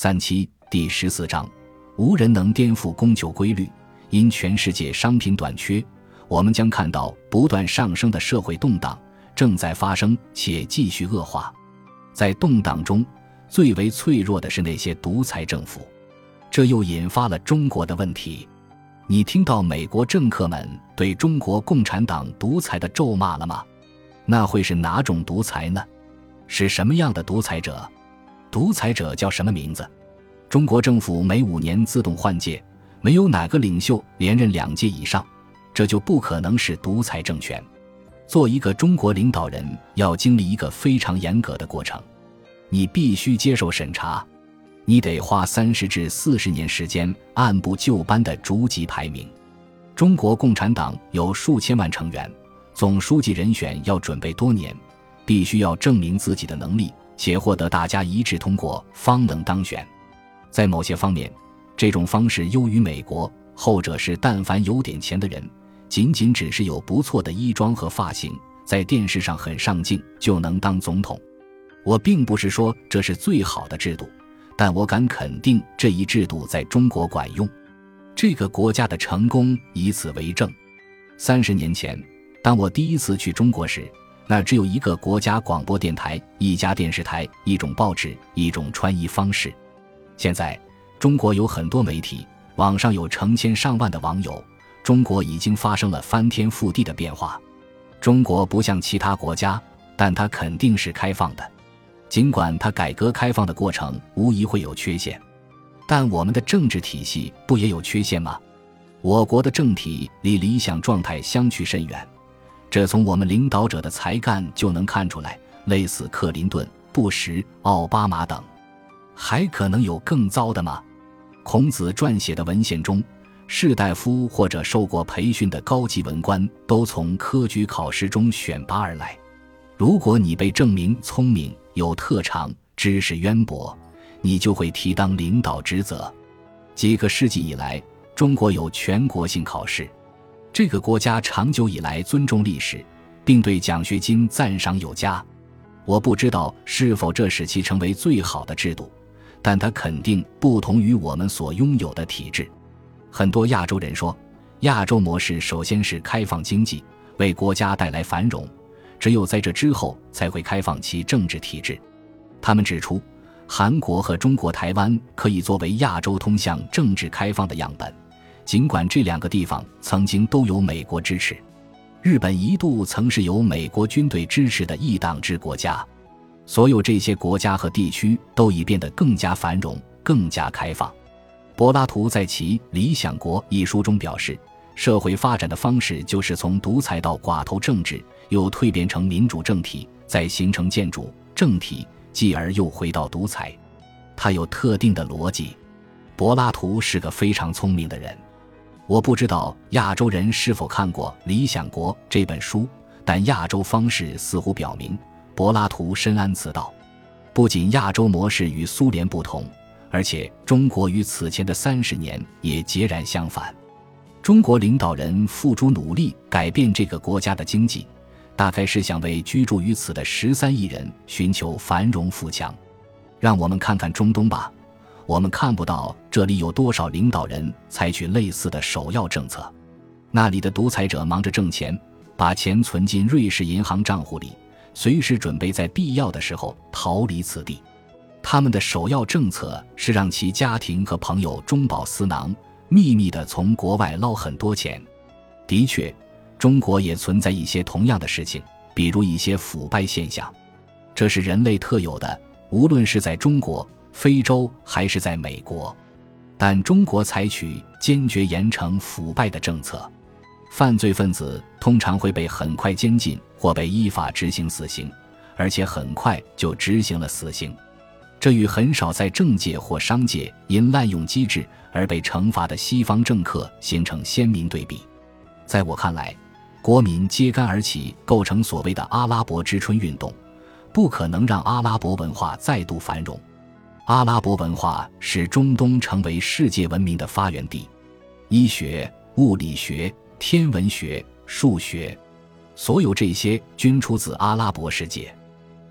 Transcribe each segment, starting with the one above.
三七第十四章，无人能颠覆供求规律。因全世界商品短缺，我们将看到不断上升的社会动荡正在发生，且继续恶化。在动荡中，最为脆弱的是那些独裁政府。这又引发了中国的问题。你听到美国政客们对中国共产党独裁的咒骂了吗？那会是哪种独裁呢？是什么样的独裁者？独裁者叫什么名字？中国政府每五年自动换届，没有哪个领袖连任两届以上，这就不可能是独裁政权。做一个中国领导人，要经历一个非常严格的过程，你必须接受审查。你得花三十至四十年时间按部就班的逐级排名。中国共产党有数千万成员，总书记人选要准备多年，必须要证明自己的能力，且获得大家一致通过方能当选。在某些方面，这种方式优于美国，后者是但凡有点钱的人，仅仅只是有不错的衣装和发型，在电视上很上镜就能当总统。我并不是说这是最好的制度。但我敢肯定，这一制度在中国管用。这个国家的成功以此为证。三十年前，当我第一次去中国时，那只有一个国家广播电台、一家电视台、一种报纸、一种穿衣方式。现在，中国有很多媒体，网上有成千上万的网友。中国已经发生了翻天覆地的变化。中国不像其他国家，但它肯定是开放的。尽管它改革开放的过程无疑会有缺陷，但我们的政治体系不也有缺陷吗？我国的政体离理想状态相去甚远，这从我们领导者的才干就能看出来。类似克林顿、布什、奥巴马等，还可能有更糟的吗？孔子撰写的文献中，士大夫或者受过培训的高级文官都从科举考试中选拔而来。如果你被证明聪明，有特长、知识渊博，你就会提当领导职责。几个世纪以来，中国有全国性考试。这个国家长久以来尊重历史，并对奖学金赞赏有加。我不知道是否这使其成为最好的制度，但它肯定不同于我们所拥有的体制。很多亚洲人说，亚洲模式首先是开放经济，为国家带来繁荣。只有在这之后，才会开放其政治体制。他们指出，韩国和中国台湾可以作为亚洲通向政治开放的样本，尽管这两个地方曾经都有美国支持。日本一度曾是由美国军队支持的一党制国家。所有这些国家和地区都已变得更加繁荣、更加开放。柏拉图在其《理想国》一书中表示。社会发展的方式就是从独裁到寡头政治，又蜕变成民主政体，再形成建筑政体，继而又回到独裁。它有特定的逻辑。柏拉图是个非常聪明的人。我不知道亚洲人是否看过《理想国》这本书，但亚洲方式似乎表明柏拉图深谙此道。不仅亚洲模式与苏联不同，而且中国与此前的三十年也截然相反。中国领导人付诸努力改变这个国家的经济，大概是想为居住于此的十三亿人寻求繁荣富强。让我们看看中东吧，我们看不到这里有多少领导人采取类似的首要政策。那里的独裁者忙着挣钱，把钱存进瑞士银行账户里，随时准备在必要的时候逃离此地。他们的首要政策是让其家庭和朋友中饱私囊。秘密地从国外捞很多钱，的确，中国也存在一些同样的事情，比如一些腐败现象，这是人类特有的，无论是在中国、非洲还是在美国。但中国采取坚决严惩腐败的政策，犯罪分子通常会被很快监禁或被依法执行死刑，而且很快就执行了死刑。这与很少在政界或商界因滥用机制而被惩罚的西方政客形成鲜明对比。在我看来，国民揭竿而起，构成所谓的“阿拉伯之春”运动，不可能让阿拉伯文化再度繁荣。阿拉伯文化使中东成为世界文明的发源地，医学、物理学、天文学、数学，所有这些均出自阿拉伯世界。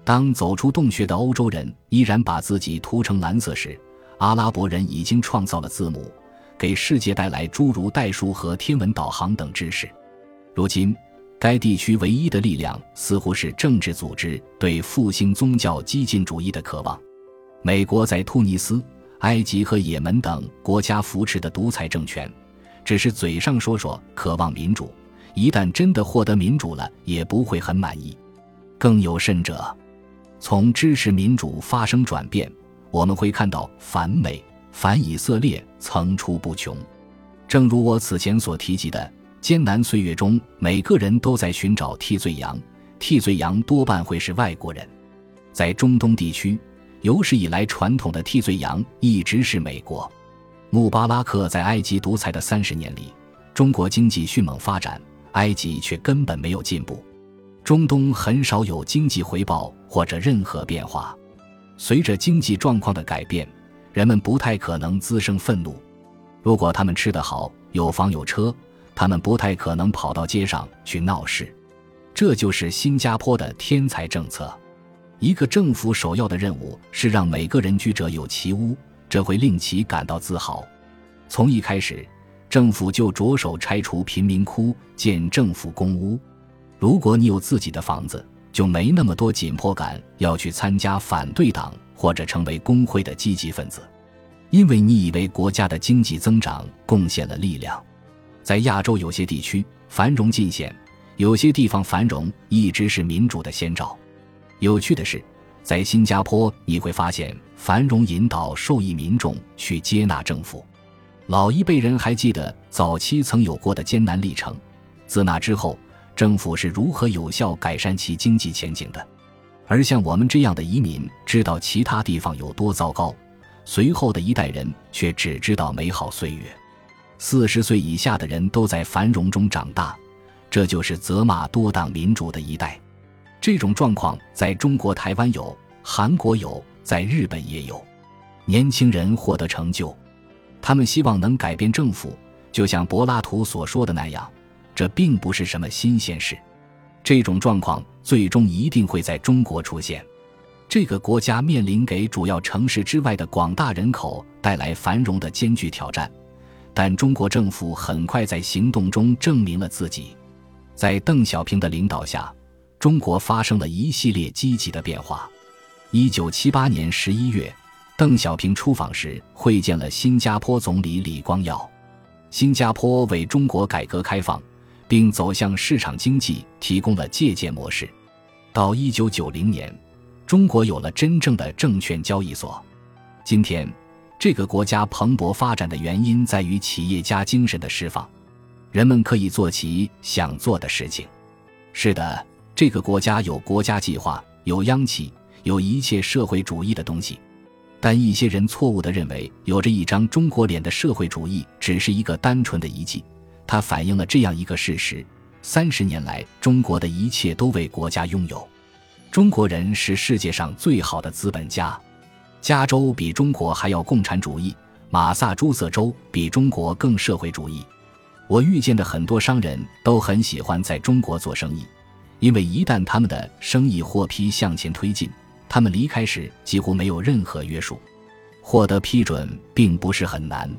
当走出洞穴的欧洲人依然把自己涂成蓝色时，阿拉伯人已经创造了字母，给世界带来诸如代数和天文导航等知识。如今，该地区唯一的力量似乎是政治组织对复兴宗教激进主义的渴望。美国在突尼斯、埃及和也门等国家扶持的独裁政权，只是嘴上说说渴望民主，一旦真的获得民主了，也不会很满意。更有甚者，从支持民主发生转变，我们会看到反美、反以色列层出不穷。正如我此前所提及的，艰难岁月中，每个人都在寻找替罪羊，替罪羊多半会是外国人。在中东地区，有史以来传统的替罪羊一直是美国。穆巴拉克在埃及独裁的三十年里，中国经济迅猛发展，埃及却根本没有进步。中东很少有经济回报或者任何变化。随着经济状况的改变，人们不太可能滋生愤怒。如果他们吃得好，有房有车，他们不太可能跑到街上去闹事。这就是新加坡的天才政策。一个政府首要的任务是让每个人居者有其屋，这会令其感到自豪。从一开始，政府就着手拆除贫民窟，建政府公屋。如果你有自己的房子，就没那么多紧迫感要去参加反对党或者成为工会的积极分子，因为你以为国家的经济增长贡献了力量。在亚洲有些地区繁荣尽显，有些地方繁荣一直是民主的先兆。有趣的是，在新加坡你会发现繁荣引导受益民众去接纳政府。老一辈人还记得早期曾有过的艰难历程，自那之后。政府是如何有效改善其经济前景的？而像我们这样的移民知道其他地方有多糟糕，随后的一代人却只知道美好岁月。四十岁以下的人都在繁荣中长大，这就是责骂多党民主的一代。这种状况在中国台湾有，韩国有，在日本也有。年轻人获得成就，他们希望能改变政府，就像柏拉图所说的那样。这并不是什么新鲜事，这种状况最终一定会在中国出现。这个国家面临给主要城市之外的广大人口带来繁荣的艰巨挑战，但中国政府很快在行动中证明了自己。在邓小平的领导下，中国发生了一系列积极的变化。一九七八年十一月，邓小平出访时会见了新加坡总理李光耀，新加坡为中国改革开放。并走向市场经济提供了借鉴模式。到一九九零年，中国有了真正的证券交易所。今天，这个国家蓬勃发展的原因在于企业家精神的释放，人们可以做其想做的事情。是的，这个国家有国家计划，有央企，有一切社会主义的东西。但一些人错误地认为，有着一张中国脸的社会主义只是一个单纯的遗迹。它反映了这样一个事实：三十年来，中国的一切都为国家拥有。中国人是世界上最好的资本家。加州比中国还要共产主义，马萨诸塞州比中国更社会主义。我遇见的很多商人都很喜欢在中国做生意，因为一旦他们的生意获批向前推进，他们离开时几乎没有任何约束。获得批准并不是很难。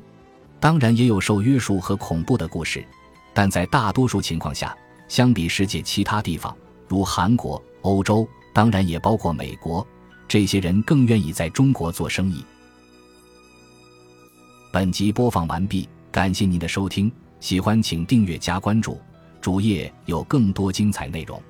当然也有受约束和恐怖的故事，但在大多数情况下，相比世界其他地方，如韩国、欧洲，当然也包括美国，这些人更愿意在中国做生意。本集播放完毕，感谢您的收听，喜欢请订阅加关注，主页有更多精彩内容。